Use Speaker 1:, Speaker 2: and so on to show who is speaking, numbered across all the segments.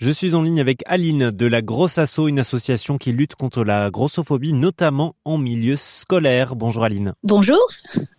Speaker 1: Je suis en ligne avec Aline de la Grosse Asso, une association qui lutte contre la grossophobie, notamment en milieu scolaire. Bonjour Aline.
Speaker 2: Bonjour.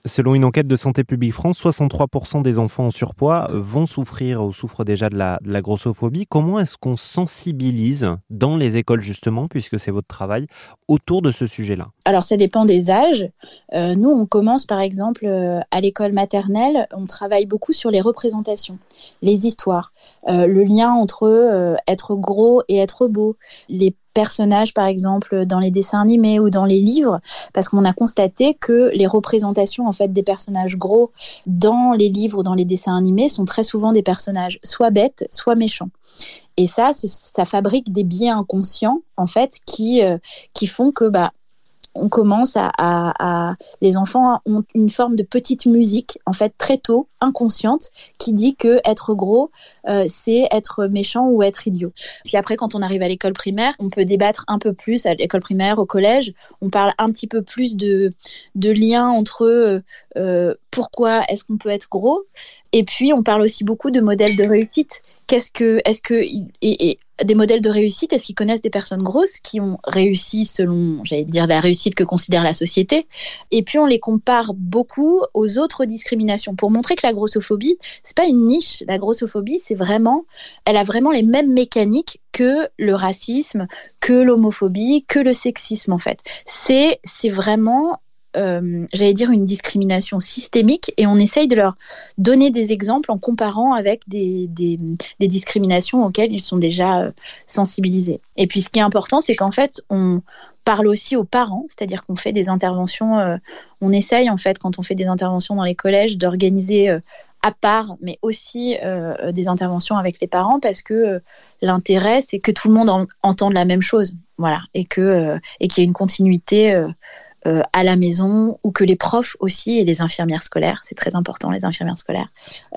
Speaker 1: Selon une enquête de Santé publique France, 63% des enfants en surpoids vont souffrir ou souffrent déjà de la, de grossophobie. Comment est-ce qu'on sensibilise dans les écoles justement, puisque c'est votre travail, autour de ce sujet-là?
Speaker 2: Alors ça dépend des âges. Euh, nous, on commence par exemple euh, à l'école maternelle, on travaille beaucoup sur les représentations, les histoires, euh, le lien entre euh, être gros et être beau. Les personnages, par exemple, dans les dessins animés ou dans les livres, parce qu'on a constaté que les représentations en fait des personnages gros dans les livres ou dans les dessins animés sont très souvent des personnages soit bêtes, soit méchants. Et ça, ça fabrique des biais inconscients en fait qui euh, qui font que bah on commence à, les enfants ont une forme de petite musique en fait très tôt inconsciente qui dit que être gros euh, c'est être méchant ou être idiot. Puis après quand on arrive à l'école primaire, on peut débattre un peu plus à l'école primaire, au collège, on parle un petit peu plus de de lien entre euh, euh, pourquoi est-ce qu'on peut être gros et puis on parle aussi beaucoup de modèles de réussite. Qu'est-ce que est-ce que des modèles de réussite Est-ce qu'ils connaissent des personnes grosses qui ont réussi selon, j'allais dire, la réussite que considère la société? Et puis on les compare beaucoup aux autres discriminations pour montrer que la grossophobie, c'est pas une niche. La grossophobie, c'est vraiment, elle a vraiment les mêmes mécaniques que le racisme, que l'homophobie, que le sexisme en fait. C'est c'est vraiment euh, j'allais dire, une discrimination systémique et on essaye de leur donner des exemples en comparant avec des, des, discriminations auxquelles ils sont déjà euh, sensibilisés. Et puis ce qui est important, c'est qu'en fait, on parle aussi aux parents, c'est-à-dire qu'on fait des interventions, euh, on essaye en fait, quand on fait des interventions dans les collèges, d'organiser à part, mais aussi des interventions avec les parents parce que l'intérêt, c'est que tout le monde entende la même chose. Voilà, et que et qu'il y ait une continuité euh, à la maison ou que les profs aussi et les infirmières scolaires, c'est très important, les infirmières scolaires,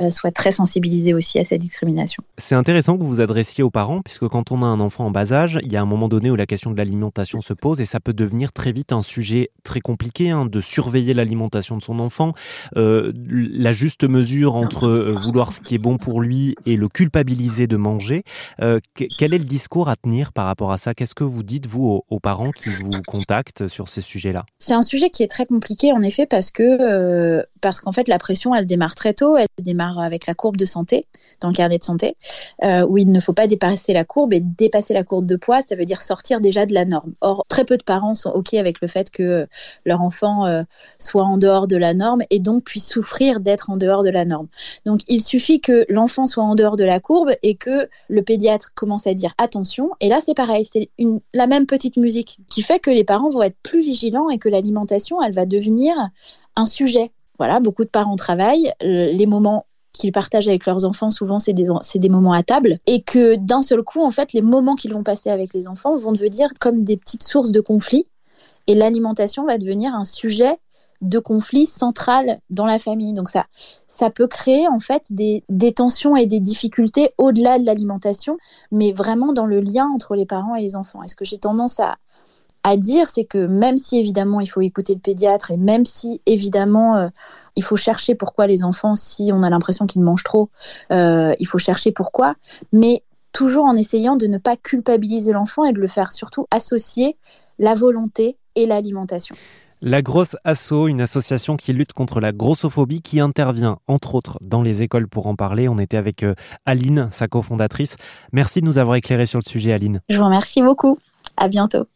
Speaker 2: euh, soient très sensibilisés aussi à cette discrimination.
Speaker 1: C'est intéressant que vous vous adressiez aux parents, puisque quand on a un enfant en bas âge, il y a un moment donné où la question de l'alimentation se pose et ça peut devenir très vite un sujet très compliqué hein, de surveiller l'alimentation de son enfant, euh, la juste mesure entre vouloir ce qui est bon pour lui et le culpabiliser de manger. quel est le discours à tenir par rapport à ça? Qu'est-ce que vous dites, vous, aux, aux parents qui vous contactent sur ces sujets-là?
Speaker 2: C'est un sujet qui est très compliqué en effet parce que euh, parce qu'en fait la pression elle démarre très tôt, elle démarre avec la courbe de santé dans le carnet de santé euh, où il ne faut pas dépasser la courbe et dépasser la courbe de poids ça veut dire sortir déjà de la norme. Or très peu de parents sont ok avec le fait que leur enfant euh, soit en dehors de la norme et donc puisse souffrir d'être en dehors de la norme. Donc il suffit que l'enfant soit en dehors de la courbe et que le pédiatre commence à dire attention et là c'est pareil c'est la même petite musique qui fait que les parents vont être plus vigilants et que l'alimentation, elle va devenir un sujet. Voilà, beaucoup de parents travaillent, euh, les moments qu'ils partagent avec leurs enfants, souvent, c'est des, moments à table. Et que d'un seul coup, en fait, les moments qu'ils vont passer avec les enfants vont devenir comme des petites sources de conflits. Et l'alimentation va devenir un sujet de conflit central dans la famille. Donc ça, ça peut créer en fait des, des tensions et des difficultés au-delà de l'alimentation, mais vraiment dans le lien entre les parents et les enfants. Est-ce que j'ai tendance à, à dire, c'est que même si évidemment il faut écouter le pédiatre et même si évidemment euh, il faut chercher pourquoi les enfants, si on a l'impression qu'ils mangent trop, euh, il faut chercher pourquoi, mais toujours en essayant de ne pas culpabiliser l'enfant et de le faire surtout associer la volonté et l'alimentation.
Speaker 1: La Grosse Asso, une association qui lutte contre la grossophobie, qui intervient entre autres dans les écoles pour en parler. On était avec euh, Aline, sa cofondatrice. Merci de nous avoir éclairé sur le sujet, Aline.
Speaker 2: Je vous remercie beaucoup. À bientôt.